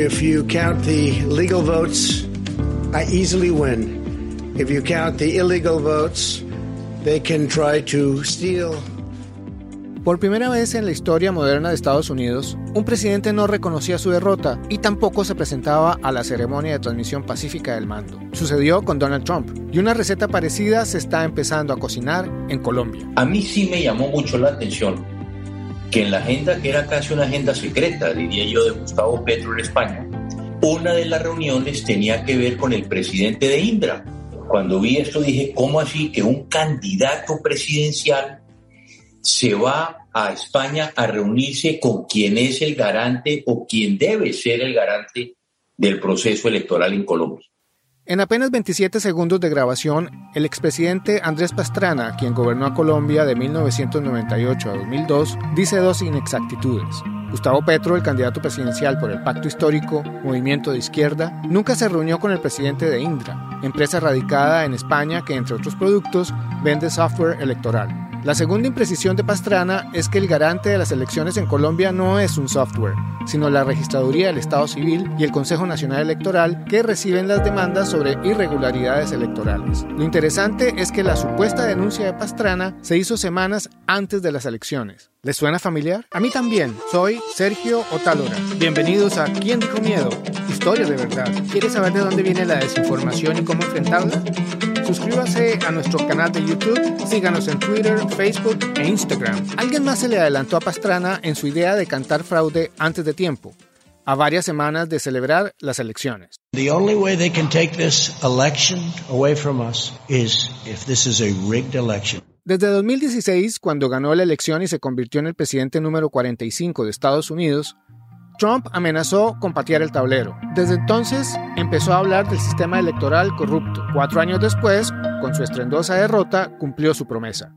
If you count the legal votes, I easily win. If you count the illegal votes, they can try to steal. Por primera vez en la historia moderna de Estados Unidos, un presidente no reconocía su derrota y tampoco se presentaba a la ceremonia de transmisión pacífica del mando. Sucedió con Donald Trump y una receta parecida se está empezando a cocinar en Colombia. A mí sí me llamó mucho la atención que en la agenda, que era casi una agenda secreta, diría yo, de Gustavo Petro en España, una de las reuniones tenía que ver con el presidente de Indra. Cuando vi esto dije, ¿cómo así que un candidato presidencial se va a España a reunirse con quien es el garante o quien debe ser el garante del proceso electoral en Colombia. En apenas 27 segundos de grabación, el expresidente Andrés Pastrana, quien gobernó a Colombia de 1998 a 2002, dice dos inexactitudes. Gustavo Petro, el candidato presidencial por el Pacto Histórico, movimiento de izquierda, nunca se reunió con el presidente de Indra, empresa radicada en España que, entre otros productos, vende software electoral. La segunda imprecisión de Pastrana es que el garante de las elecciones en Colombia no es un software, sino la Registraduría del Estado Civil y el Consejo Nacional Electoral que reciben las demandas sobre irregularidades electorales. Lo interesante es que la supuesta denuncia de Pastrana se hizo semanas antes de las elecciones. ¿Les suena familiar? A mí también. Soy Sergio Otálora. Bienvenidos a ¿Quién dijo miedo? Historia de verdad. ¿Quieres saber de dónde viene la desinformación y cómo enfrentarla? Suscríbase a nuestro canal de YouTube, síganos en Twitter, Facebook e Instagram. Alguien más se le adelantó a Pastrana en su idea de cantar fraude antes de tiempo, a varias semanas de celebrar las elecciones. The only way they can take this election away from us is if this is a rigged election. Desde 2016, cuando ganó la elección y se convirtió en el presidente número 45 de Estados Unidos, Trump amenazó con patear el tablero. Desde entonces empezó a hablar del sistema electoral corrupto. Cuatro años después, con su estruendosa derrota, cumplió su promesa.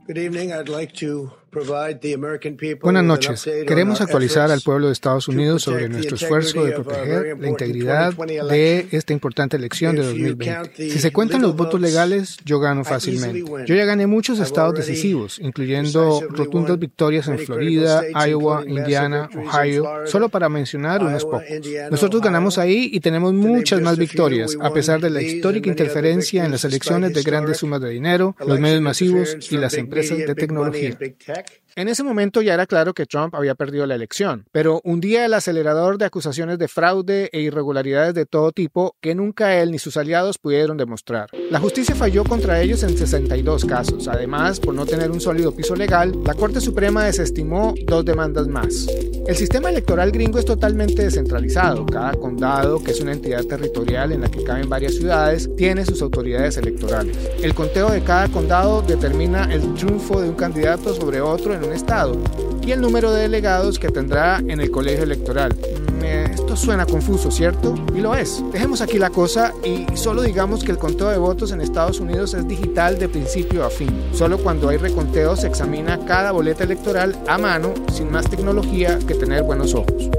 Buenas noches. Queremos actualizar al pueblo de Estados Unidos sobre nuestro esfuerzo de proteger la integridad de esta importante elección de 2020. Si se cuentan los votos legales, yo gano fácilmente. Yo ya gané muchos estados decisivos, incluyendo rotundas victorias en Florida, Iowa, Indiana, Ohio, solo para mencionar unos pocos. Nosotros ganamos ahí y tenemos muchas más victorias, a pesar de la histórica interferencia en las elecciones de grandes sumas de dinero, los medios masivos y las empresas de tecnología. check. En ese momento ya era claro que Trump había perdido la elección, pero hundía el acelerador de acusaciones de fraude e irregularidades de todo tipo que nunca él ni sus aliados pudieron demostrar. La justicia falló contra ellos en 62 casos. Además, por no tener un sólido piso legal, la Corte Suprema desestimó dos demandas más. El sistema electoral gringo es totalmente descentralizado. Cada condado, que es una entidad territorial en la que caben varias ciudades, tiene sus autoridades electorales. El conteo de cada condado determina el triunfo de un candidato sobre otro un estado y el número de delegados que tendrá en el colegio electoral. Esto suena confuso, ¿cierto? Y lo es. Dejemos aquí la cosa y solo digamos que el conteo de votos en Estados Unidos es digital de principio a fin. Solo cuando hay reconteo se examina cada boleta electoral a mano, sin más tecnología que tener buenos ojos.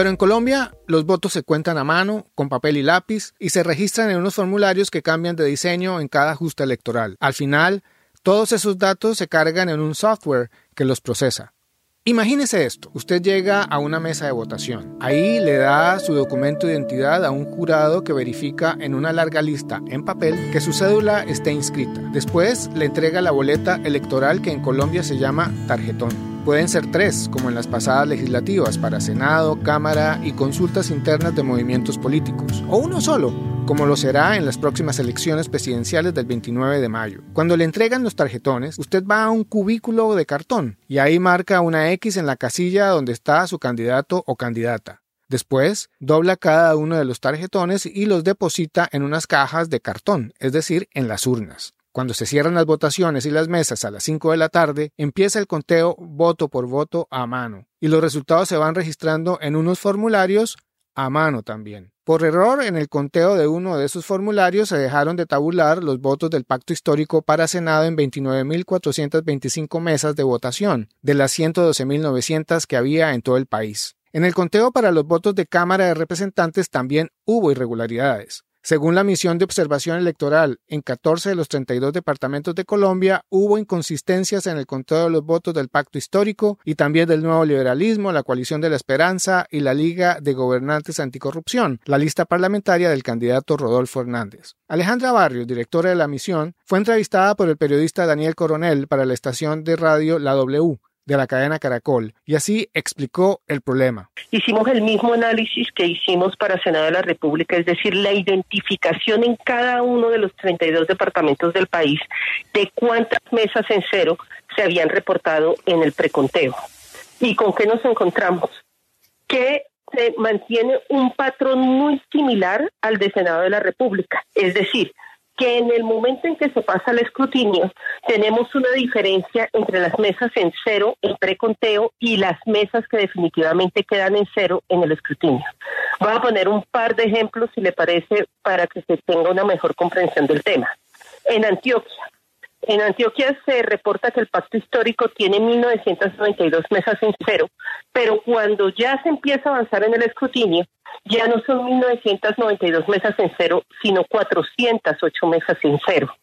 Pero en Colombia los votos se cuentan a mano, con papel y lápiz, y se registran en unos formularios que cambian de diseño en cada ajuste electoral. Al final, todos esos datos se cargan en un software que los procesa. Imagínese esto, usted llega a una mesa de votación, ahí le da su documento de identidad a un jurado que verifica en una larga lista en papel que su cédula esté inscrita. Después le entrega la boleta electoral que en Colombia se llama tarjetón. Pueden ser tres, como en las pasadas legislativas, para Senado, Cámara y consultas internas de movimientos políticos. O uno solo, como lo será en las próximas elecciones presidenciales del 29 de mayo. Cuando le entregan los tarjetones, usted va a un cubículo de cartón y ahí marca una X en la casilla donde está su candidato o candidata. Después, dobla cada uno de los tarjetones y los deposita en unas cajas de cartón, es decir, en las urnas. Cuando se cierran las votaciones y las mesas a las 5 de la tarde, empieza el conteo voto por voto a mano y los resultados se van registrando en unos formularios a mano también. Por error, en el conteo de uno de esos formularios se dejaron de tabular los votos del pacto histórico para Senado en 29.425 mesas de votación, de las 112.900 que había en todo el país. En el conteo para los votos de Cámara de Representantes también hubo irregularidades. Según la misión de observación electoral, en 14 de los 32 departamentos de Colombia hubo inconsistencias en el conteo de los votos del pacto histórico y también del nuevo liberalismo, la coalición de la esperanza y la Liga de Gobernantes Anticorrupción, la lista parlamentaria del candidato Rodolfo Hernández. Alejandra Barrios, directora de la misión, fue entrevistada por el periodista Daniel Coronel para la estación de radio La W de la cadena Caracol y así explicó el problema. Hicimos el mismo análisis que hicimos para Senado de la República, es decir, la identificación en cada uno de los 32 departamentos del país de cuántas mesas en cero se habían reportado en el preconteo. ¿Y con qué nos encontramos? Que se mantiene un patrón muy similar al de Senado de la República, es decir, que en el momento en que se pasa el escrutinio tenemos una diferencia entre las mesas en cero en preconteo y las mesas que definitivamente quedan en cero en el escrutinio. Voy a poner un par de ejemplos, si le parece, para que se tenga una mejor comprensión del tema. En Antioquia, en Antioquia se reporta que el pacto histórico tiene 1.992 mesas en cero, pero cuando ya se empieza a avanzar en el escrutinio, ya no son 1.992 mesas en cero, sino 408 mesas en cero.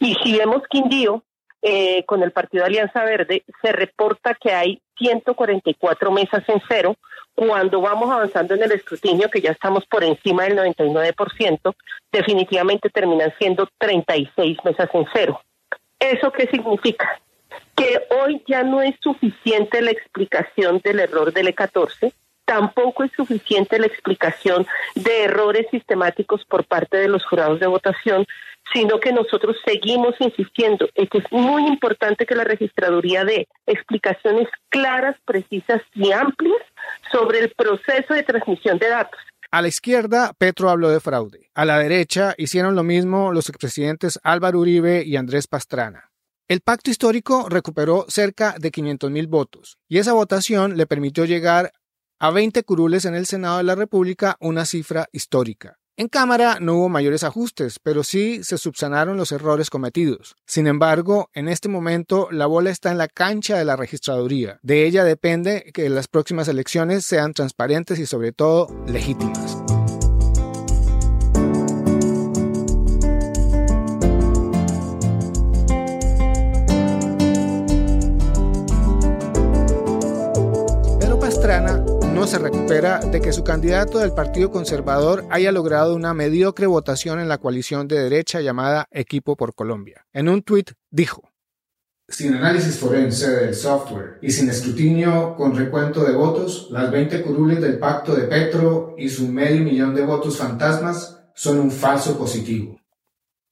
Y si vemos Quindío, eh, con el Partido Alianza Verde, se reporta que hay 144 mesas en cero. Cuando vamos avanzando en el escrutinio, que ya estamos por encima del 99%, definitivamente terminan siendo 36 mesas en cero. ¿Eso qué significa? Que hoy ya no es suficiente la explicación del error del E14, tampoco es suficiente la explicación de errores sistemáticos por parte de los jurados de votación, sino que nosotros seguimos insistiendo en que es muy importante que la registraduría dé explicaciones claras, precisas y amplias sobre el proceso de transmisión de datos. A la izquierda, Petro habló de fraude. A la derecha, hicieron lo mismo los expresidentes Álvaro Uribe y Andrés Pastrana. El pacto histórico recuperó cerca de 500.000 votos y esa votación le permitió llegar a 20 curules en el Senado de la República, una cifra histórica. En Cámara no hubo mayores ajustes, pero sí se subsanaron los errores cometidos. Sin embargo, en este momento la bola está en la cancha de la registraduría. De ella depende que las próximas elecciones sean transparentes y sobre todo legítimas. Se recupera de que su candidato del Partido Conservador haya logrado una mediocre votación en la coalición de derecha llamada Equipo por Colombia. En un tuit dijo, sin análisis forense del software y sin escrutinio con recuento de votos, las 20 curules del pacto de Petro y su medio millón de votos fantasmas son un falso positivo.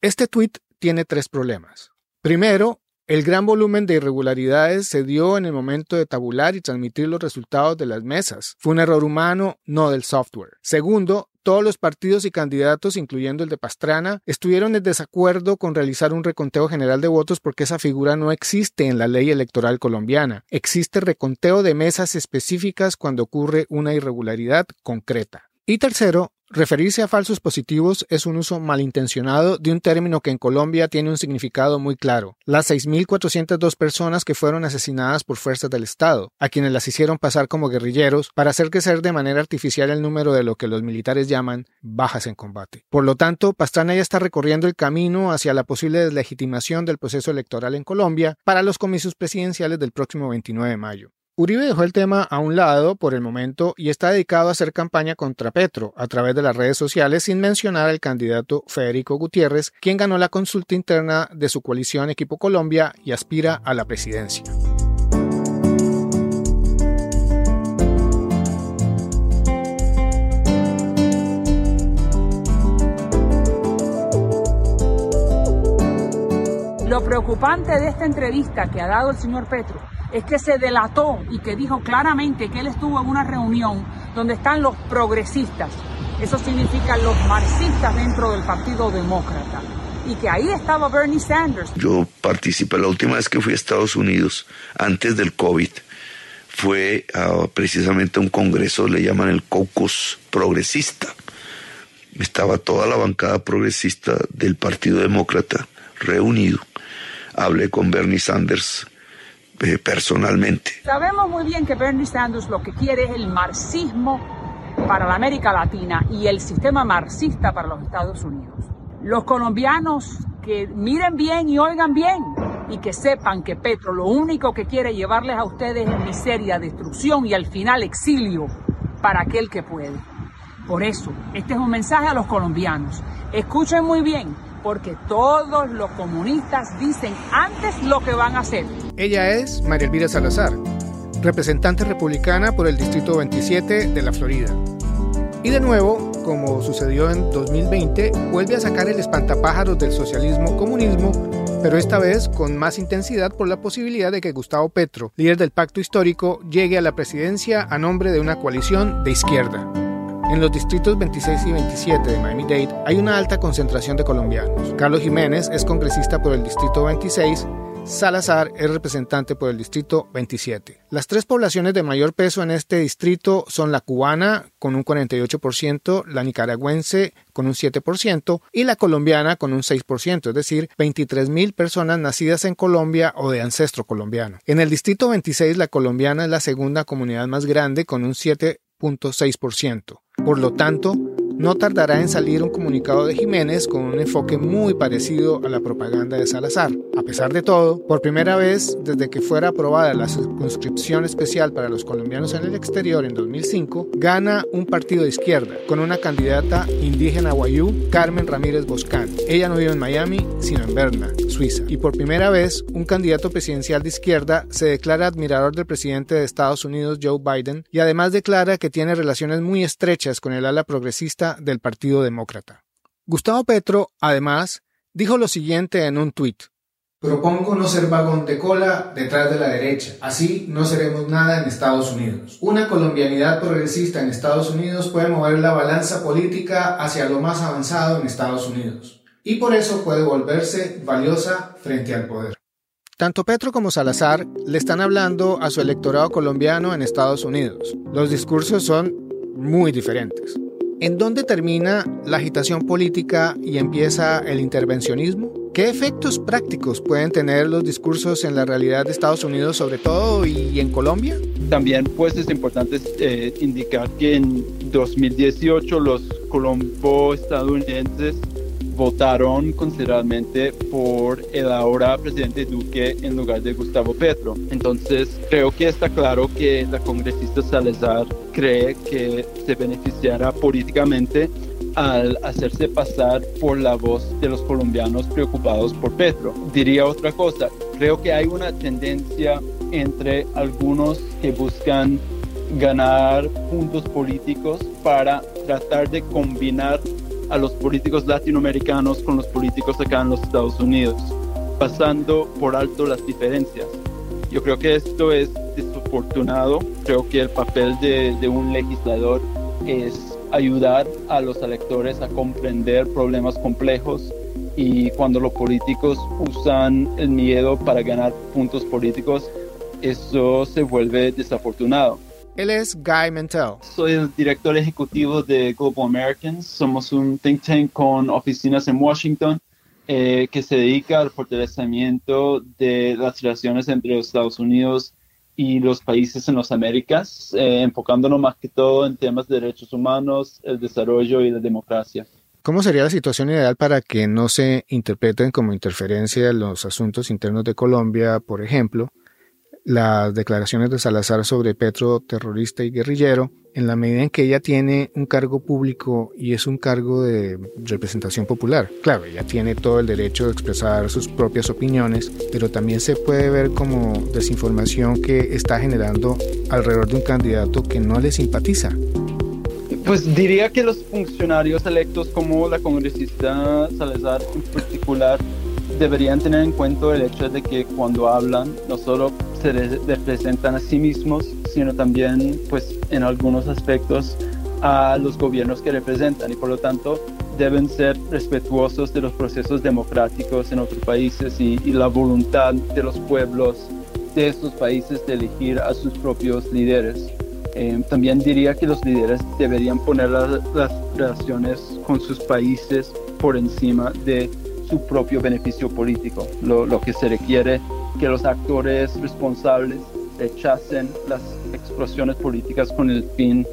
Este tuit tiene tres problemas. Primero, el gran volumen de irregularidades se dio en el momento de tabular y transmitir los resultados de las mesas. Fue un error humano, no del software. Segundo, todos los partidos y candidatos, incluyendo el de Pastrana, estuvieron en desacuerdo con realizar un reconteo general de votos porque esa figura no existe en la ley electoral colombiana. Existe reconteo de mesas específicas cuando ocurre una irregularidad concreta. Y tercero, Referirse a falsos positivos es un uso malintencionado de un término que en Colombia tiene un significado muy claro. Las 6.402 personas que fueron asesinadas por fuerzas del Estado, a quienes las hicieron pasar como guerrilleros para hacer crecer de manera artificial el número de lo que los militares llaman bajas en combate. Por lo tanto, Pastrana ya está recorriendo el camino hacia la posible deslegitimación del proceso electoral en Colombia para los comicios presidenciales del próximo 29 de mayo. Uribe dejó el tema a un lado por el momento y está dedicado a hacer campaña contra Petro a través de las redes sociales sin mencionar al candidato Federico Gutiérrez, quien ganó la consulta interna de su coalición Equipo Colombia y aspira a la presidencia. Lo preocupante de esta entrevista que ha dado el señor Petro es que se delató y que dijo claramente que él estuvo en una reunión donde están los progresistas, eso significa los marxistas dentro del Partido Demócrata, y que ahí estaba Bernie Sanders. Yo participé la última vez que fui a Estados Unidos, antes del COVID, fue precisamente un congreso, le llaman el caucus progresista. Estaba toda la bancada progresista del Partido Demócrata reunido. Hablé con Bernie Sanders, personalmente. Sabemos muy bien que Bernie Sanders lo que quiere es el marxismo para la América Latina y el sistema marxista para los Estados Unidos. Los colombianos que miren bien y oigan bien y que sepan que Petro lo único que quiere llevarles a ustedes es miseria, destrucción y al final exilio para aquel que puede. Por eso, este es un mensaje a los colombianos. Escuchen muy bien, porque todos los comunistas dicen antes lo que van a hacer. Ella es María Elvira Salazar, representante republicana por el Distrito 27 de la Florida. Y de nuevo, como sucedió en 2020, vuelve a sacar el espantapájaros del socialismo-comunismo, pero esta vez con más intensidad por la posibilidad de que Gustavo Petro, líder del pacto histórico, llegue a la presidencia a nombre de una coalición de izquierda. En los distritos 26 y 27 de Miami-Dade hay una alta concentración de colombianos. Carlos Jiménez es congresista por el distrito 26 Salazar es representante por el distrito 27. Las tres poblaciones de mayor peso en este distrito son la cubana con un 48%, la nicaragüense con un 7% y la colombiana con un 6%, es decir, 23.000 personas nacidas en Colombia o de ancestro colombiano. En el distrito 26 la colombiana es la segunda comunidad más grande con un 7.6%. Por lo tanto, no tardará en salir un comunicado de Jiménez con un enfoque muy parecido a la propaganda de Salazar. A pesar de todo, por primera vez desde que fuera aprobada la circunscripción especial para los colombianos en el exterior en 2005, gana un partido de izquierda con una candidata indígena guayú, Carmen Ramírez Boscán. Ella no vive en Miami, sino en Berna, Suiza. Y por primera vez, un candidato presidencial de izquierda se declara admirador del presidente de Estados Unidos, Joe Biden, y además declara que tiene relaciones muy estrechas con el ala progresista del Partido Demócrata. Gustavo Petro, además, dijo lo siguiente en un tuit. Propongo no ser vagón de cola detrás de la derecha. Así no seremos nada en Estados Unidos. Una colombianidad progresista en Estados Unidos puede mover la balanza política hacia lo más avanzado en Estados Unidos. Y por eso puede volverse valiosa frente al poder. Tanto Petro como Salazar le están hablando a su electorado colombiano en Estados Unidos. Los discursos son muy diferentes. ¿En dónde termina la agitación política y empieza el intervencionismo? ¿Qué efectos prácticos pueden tener los discursos en la realidad de Estados Unidos, sobre todo, y en Colombia? También pues es importante eh, indicar que en 2018 los colombo-estadounidenses votaron considerablemente por el ahora presidente Duque en lugar de Gustavo Petro. Entonces creo que está claro que la congresista Salazar cree que se beneficiará políticamente al hacerse pasar por la voz de los colombianos preocupados por Petro. Diría otra cosa, creo que hay una tendencia entre algunos que buscan ganar puntos políticos para tratar de combinar a los políticos latinoamericanos con los políticos acá en los Estados Unidos, pasando por alto las diferencias. Yo creo que esto es desafortunado. Creo que el papel de, de un legislador es ayudar a los electores a comprender problemas complejos y cuando los políticos usan el miedo para ganar puntos políticos, eso se vuelve desafortunado. Él es Guy Mentel. Soy el director ejecutivo de Global Americans. Somos un think tank con oficinas en Washington eh, que se dedica al fortalecimiento de las relaciones entre los Estados Unidos y los países en las Américas, eh, enfocándonos más que todo en temas de derechos humanos, el desarrollo y la democracia. ¿Cómo sería la situación ideal para que no se interpreten como interferencia en los asuntos internos de Colombia, por ejemplo, las declaraciones de Salazar sobre Petro terrorista y guerrillero, en la medida en que ella tiene un cargo público y es un cargo de representación popular. Claro, ella tiene todo el derecho de expresar sus propias opiniones, pero también se puede ver como desinformación que está generando alrededor de un candidato que no le simpatiza. Pues diría que los funcionarios electos como la congresista Salazar en particular deberían tener en cuenta el hecho de que cuando hablan no solo se representan a sí mismos, sino también, pues, en algunos aspectos a los gobiernos que representan y por lo tanto deben ser respetuosos de los procesos democráticos en otros países y, la voluntad de los pueblos de estos países de elegir a sus propios líderes. Eh, también diría que los líderes deberían poner las relaciones con sus países por encima de su propio beneficio político. Lo, lo que se requiere que los actores responsables rechacen las explosiones políticas con el fin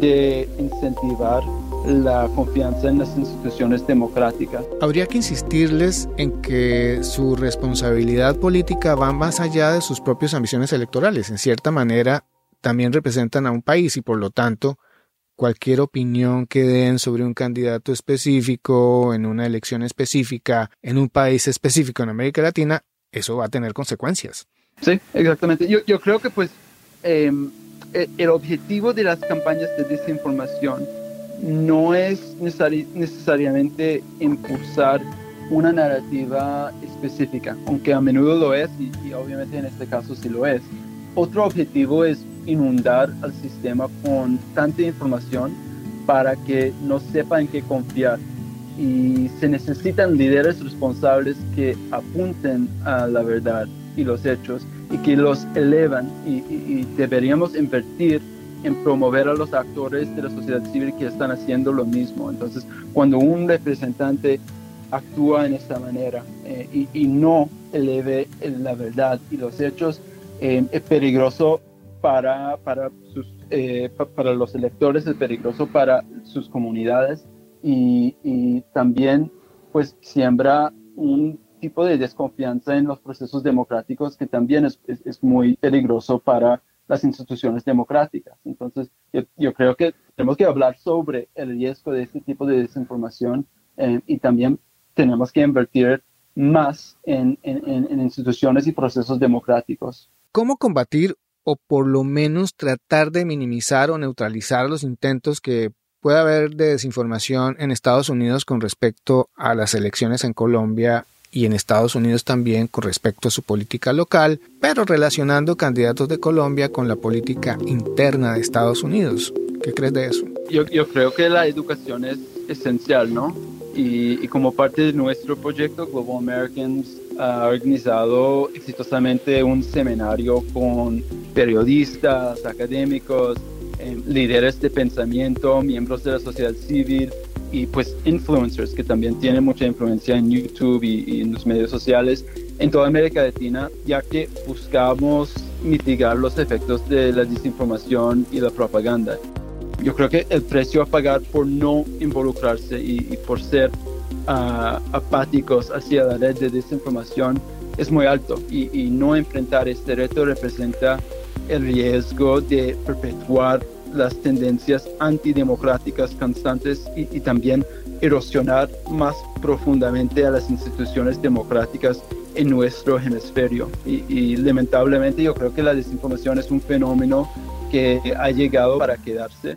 de incentivar la confianza en las instituciones democráticas. Habría que insistirles en que su responsabilidad política va más allá de sus propias ambiciones electorales. En cierta manera, también representan a un país y por lo tanto, cualquier opinión que den sobre un candidato específico, en una elección específica, en un país específico en América Latina, eso va a tener consecuencias. Sí, exactamente. Yo, yo creo que pues em, e, el objetivo de las campañas de desinformación no es necesariamente impulsar una narrativa específica, aunque a menudo lo es y, obviamente en este caso sí lo es. Otro objetivo es inundar al sistema con tanta información para que no sepa en qué confiar. Y se necesitan líderes responsables que apunten a la verdad y los hechos y que los elevan y deberíamos invertir en promover a los actores de la sociedad civil que están haciendo lo mismo. Entonces, cuando un representante actúa en esta manera eh, y, no eleve la verdad y los hechos, eh, es peligroso para, para, sus, eh, para los electores, es peligroso para sus comunidades y, también pues siembra un tipo de desconfianza en los procesos democráticos que también es, es muy peligroso para las instituciones democráticas. Entonces, yo, creo que tenemos que hablar sobre el riesgo de este tipo de desinformación eh, y también tenemos que invertir más en, en, instituciones y procesos democráticos. ¿Cómo combatir o por lo menos tratar de minimizar o neutralizar los intentos que pueda haber de desinformación en Estados Unidos con respecto a las elecciones en Colombia y en Estados Unidos también con respecto a su política local, pero relacionando candidatos de Colombia con la política interna de Estados Unidos. ¿Qué crees de eso? Yo, yo creo que la educación es esencial, ¿no? Y, y, como parte de nuestro proyecto, Global Americans ha organizado exitosamente un seminario con periodistas, académicos, eh, líderes de pensamiento, miembros de la sociedad civil, y pues influencers que también tienen mucha influencia en YouTube y, en los medios sociales en toda América Latina, ya que buscamos mitigar los efectos de la desinformación y la propaganda. Yo creo que el precio a pagar por no involucrarse y, por ser uh, apáticos hacia la red de desinformación es muy alto y, no enfrentar este reto representa el riesgo de perpetuar las tendencias antidemocráticas constantes y, también erosionar más profundamente a las instituciones democráticas en nuestro hemisferio. Y, lamentablemente yo creo que la desinformación es un fenómeno que ha llegado para quedarse.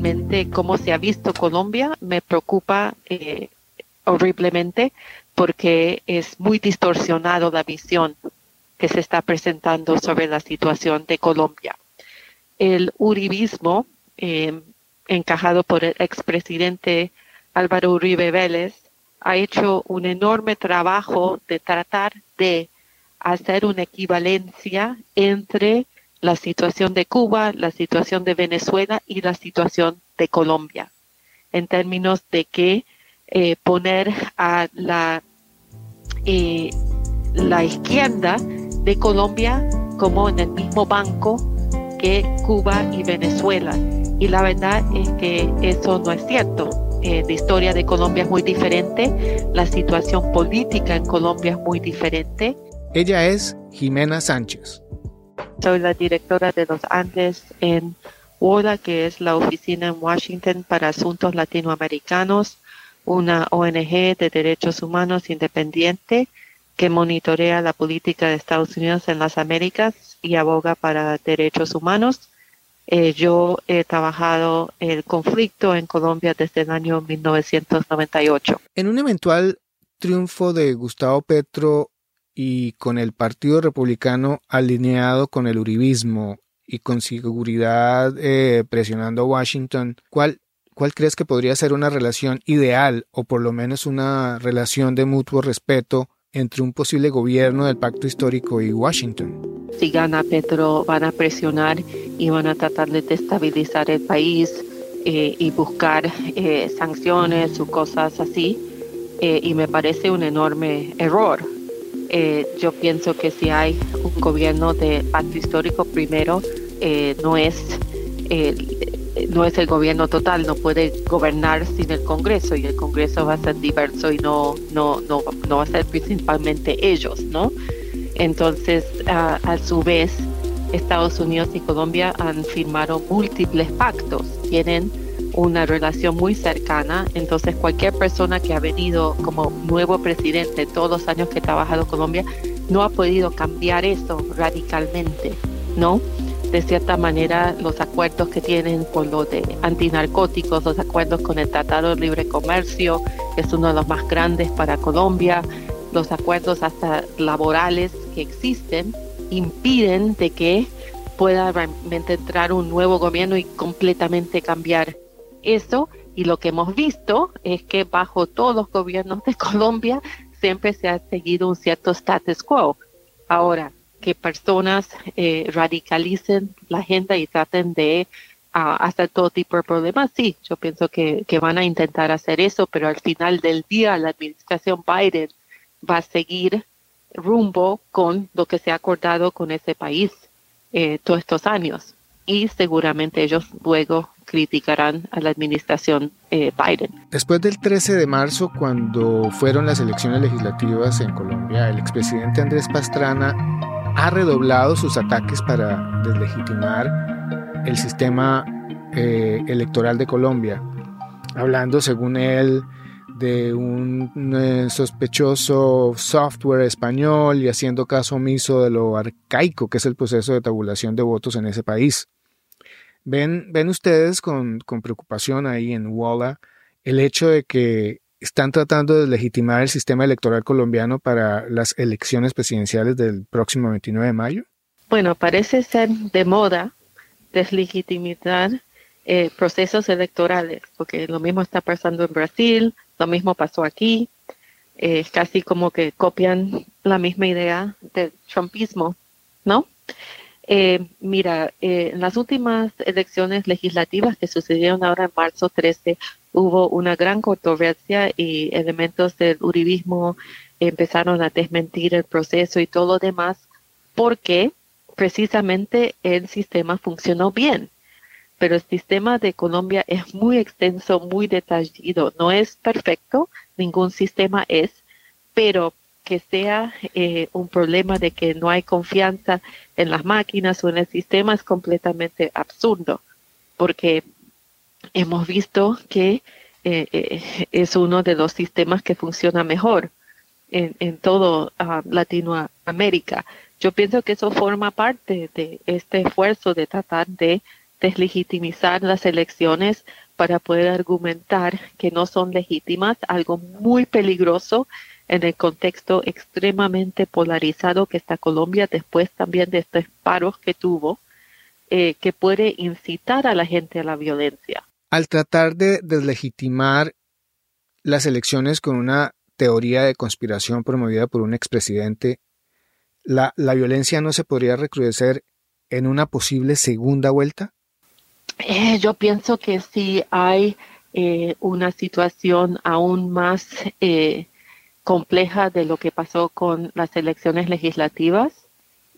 Realmente cómo se ha visto Colombia me preocupa eh, horriblemente porque es muy distorsionado la visión que se está presentando sobre la situación de Colombia. El uribismo, em, encajado por el expresidente Álvaro Uribe Vélez, ha hecho un enorme trabajo de tratar de hacer una equivalencia entre la situación de Cuba, la situación de Venezuela y la situación de Colombia, en términos de que eh, poner a la, eh, la izquierda de Colombia como en el mismo banco que Cuba y Venezuela. Y la verdad es que eso no es cierto. Eh, la historia de Colombia es muy diferente, la situación política en Colombia es muy diferente. Ella es Jimena Sánchez. Soy la directora de los Andes en WODA, que es la oficina en Washington para asuntos latinoamericanos, una ONG de derechos humanos independiente que monitorea la política de Estados Unidos en las Américas y aboga para derechos humanos. Eh, yo he trabajado el conflicto en Colombia desde el año 1998. En un eventual triunfo de Gustavo Petro y con el Partido Republicano alineado con el Uribismo y con seguridad eh, presionando a Washington, ¿cuál, ¿cuál crees que podría ser una relación ideal o por lo menos una relación de mutuo respeto entre un posible gobierno del pacto histórico y Washington. Si gana Petro, van a presionar y van a tratar de destabilizar el país eh, y buscar eh, sanciones o cosas así. Eh, y me parece un enorme error. Yo pienso que si hay un gobierno de pacto histórico, primero no es no es el gobierno total, no puede gobernar sin el Congreso y el Congreso va a ser diverso y no, no, no, no va a ser principalmente ellos, ¿no? Entonces, a, su vez, Estados Unidos y Colombia han firmado múltiples pactos, tienen una relación muy cercana, entonces cualquier persona que ha venido como nuevo presidente todos los años que ha trabajado Colombia no ha podido cambiar eso radicalmente, ¿no? de cierta manera los acuerdos que tienen con lo de antinarcóticos, los acuerdos con el Tratado de Libre Comercio, que es uno de los más grandes para Colombia, los acuerdos hasta laborales que existen, impiden de que pueda realmente entrar un nuevo gobierno y completamente cambiar eso. Y lo que hemos visto es que bajo todos los gobiernos de Colombia siempre se ha seguido un cierto status quo. Ahora, que personas eh, radicalicen la agenda y traten de ah, hacer todo tipo de problemas. Sí, yo pienso que, van a intentar hacer eso, pero al final del día la administración Biden va a seguir rumbo con lo que se ha acordado con ese país eh, todos estos años. Y seguramente ellos luego criticarán a la administración eh, Biden. Después del 13 de marzo, cuando fueron las elecciones legislativas en Colombia, el expresidente Andrés Pastrana ha redoblado sus ataques para deslegitimar el sistema eh, electoral de Colombia, hablando, según él, de un eh, sospechoso software español y haciendo caso omiso de lo arcaico que es el proceso de tabulación de votos en ese país. ¿Ven, ven ustedes con, preocupación ahí en Walla el hecho de que están tratando de legitimar el sistema electoral colombiano para las elecciones presidenciales del próximo 29 de mayo? Bueno, parece ser de moda deslegitimizar eh, procesos electorales, porque lo mismo está pasando en Brasil, lo mismo pasó aquí, es casi como que copian la misma idea del trumpismo, ¿no? Eh, mira, eh, en las últimas elecciones legislativas que sucedieron ahora en marzo 13, hubo una gran controversia y elementos del uribismo empezaron a desmentir el proceso y todo lo demás porque precisamente el sistema funcionó bien. Pero el sistema de Colombia es muy extenso, muy detallado. No es perfecto, ningún sistema es, pero que sea eh, un problema de que no hay confianza en las máquinas o en el sistema es completamente absurdo, porque hemos visto que eh, eh, es uno de los sistemas que funciona mejor en, en todo ah, Latinoamérica. Yo pienso que eso forma parte de este esfuerzo de tratar de deslegitimizar las elecciones para poder argumentar que no son legítimas, algo muy peligroso en el contexto extremadamente polarizado que está Colombia después también de estos paros que tuvo, eh, que puede incitar a la gente a la violencia. Al tratar de deslegitimar las elecciones con una teoría de conspiración promovida por un expresidente, ¿la, la violencia no se podría recrudecer en una posible segunda vuelta? Eh, yo pienso que si hay eh, una situación aún más eh, compleja de lo que pasó con las elecciones legislativas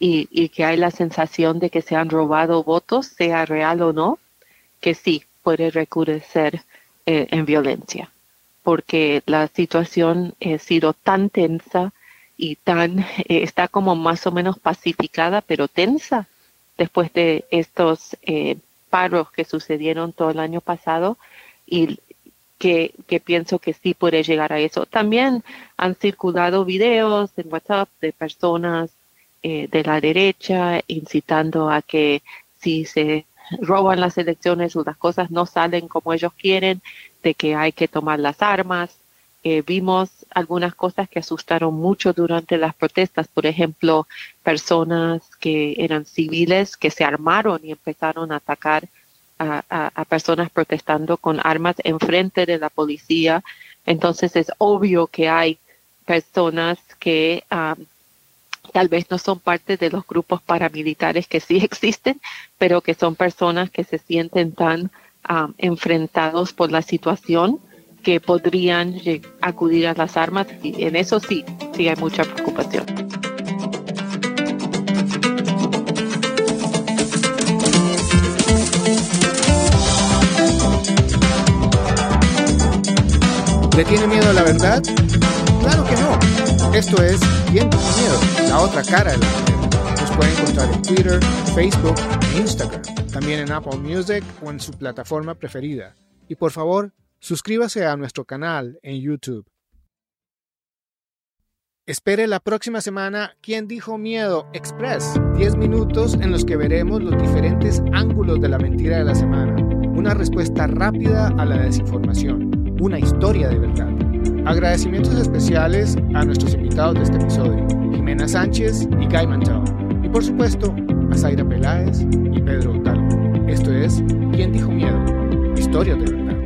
y, que hay la sensación de que se han robado votos, sea real o no, que sí, puede recrudecer eh, en violencia, porque la situación ha sido tan tensa y tan eh, está como más o menos pacificada, pero tensa después de estos eh, paros que sucedieron todo el año pasado y que, pienso que sí puede llegar a eso. También han circulado videos en WhatsApp de personas de la derecha incitando a que si se roban las elecciones o las cosas no salen como ellos quieren, de que hay que tomar las armas. Eh, vimos algunas cosas que asustaron mucho durante las protestas, por ejemplo, personas que eran civiles que se armaron y empezaron a atacar a, personas protestando con armas enfrente de la policía. Entonces es obvio que hay personas que tal vez no son parte de los grupos paramilitares que sí existen, pero que son personas que se sienten tan enfrentados por la situación que podrían acudir a las armas y en eso sí, sí hay mucha preocupación. ¿Le tiene miedo a la verdad? Claro que no. Esto es Bien con Miedo, la otra cara de la moneda. Nos puede encontrar en Twitter, Facebook Instagram, también en Apple Music o en su plataforma preferida. Y por favor, suscríbase a nuestro canal en YouTube. Espere la próxima semana ¿Quién dijo miedo? Express. 10 minutos en los que veremos los diferentes ángulos de la mentira de la semana. Una respuesta rápida a la desinformación una historia de verdad. Agradecimientos especiales a nuestros invitados de este episodio, Jimena Sánchez y Guy Mantel. Y por supuesto, a Zaira Peláez y Pedro Otalo. Esto es ¿Quién dijo miedo? Historias de verdad.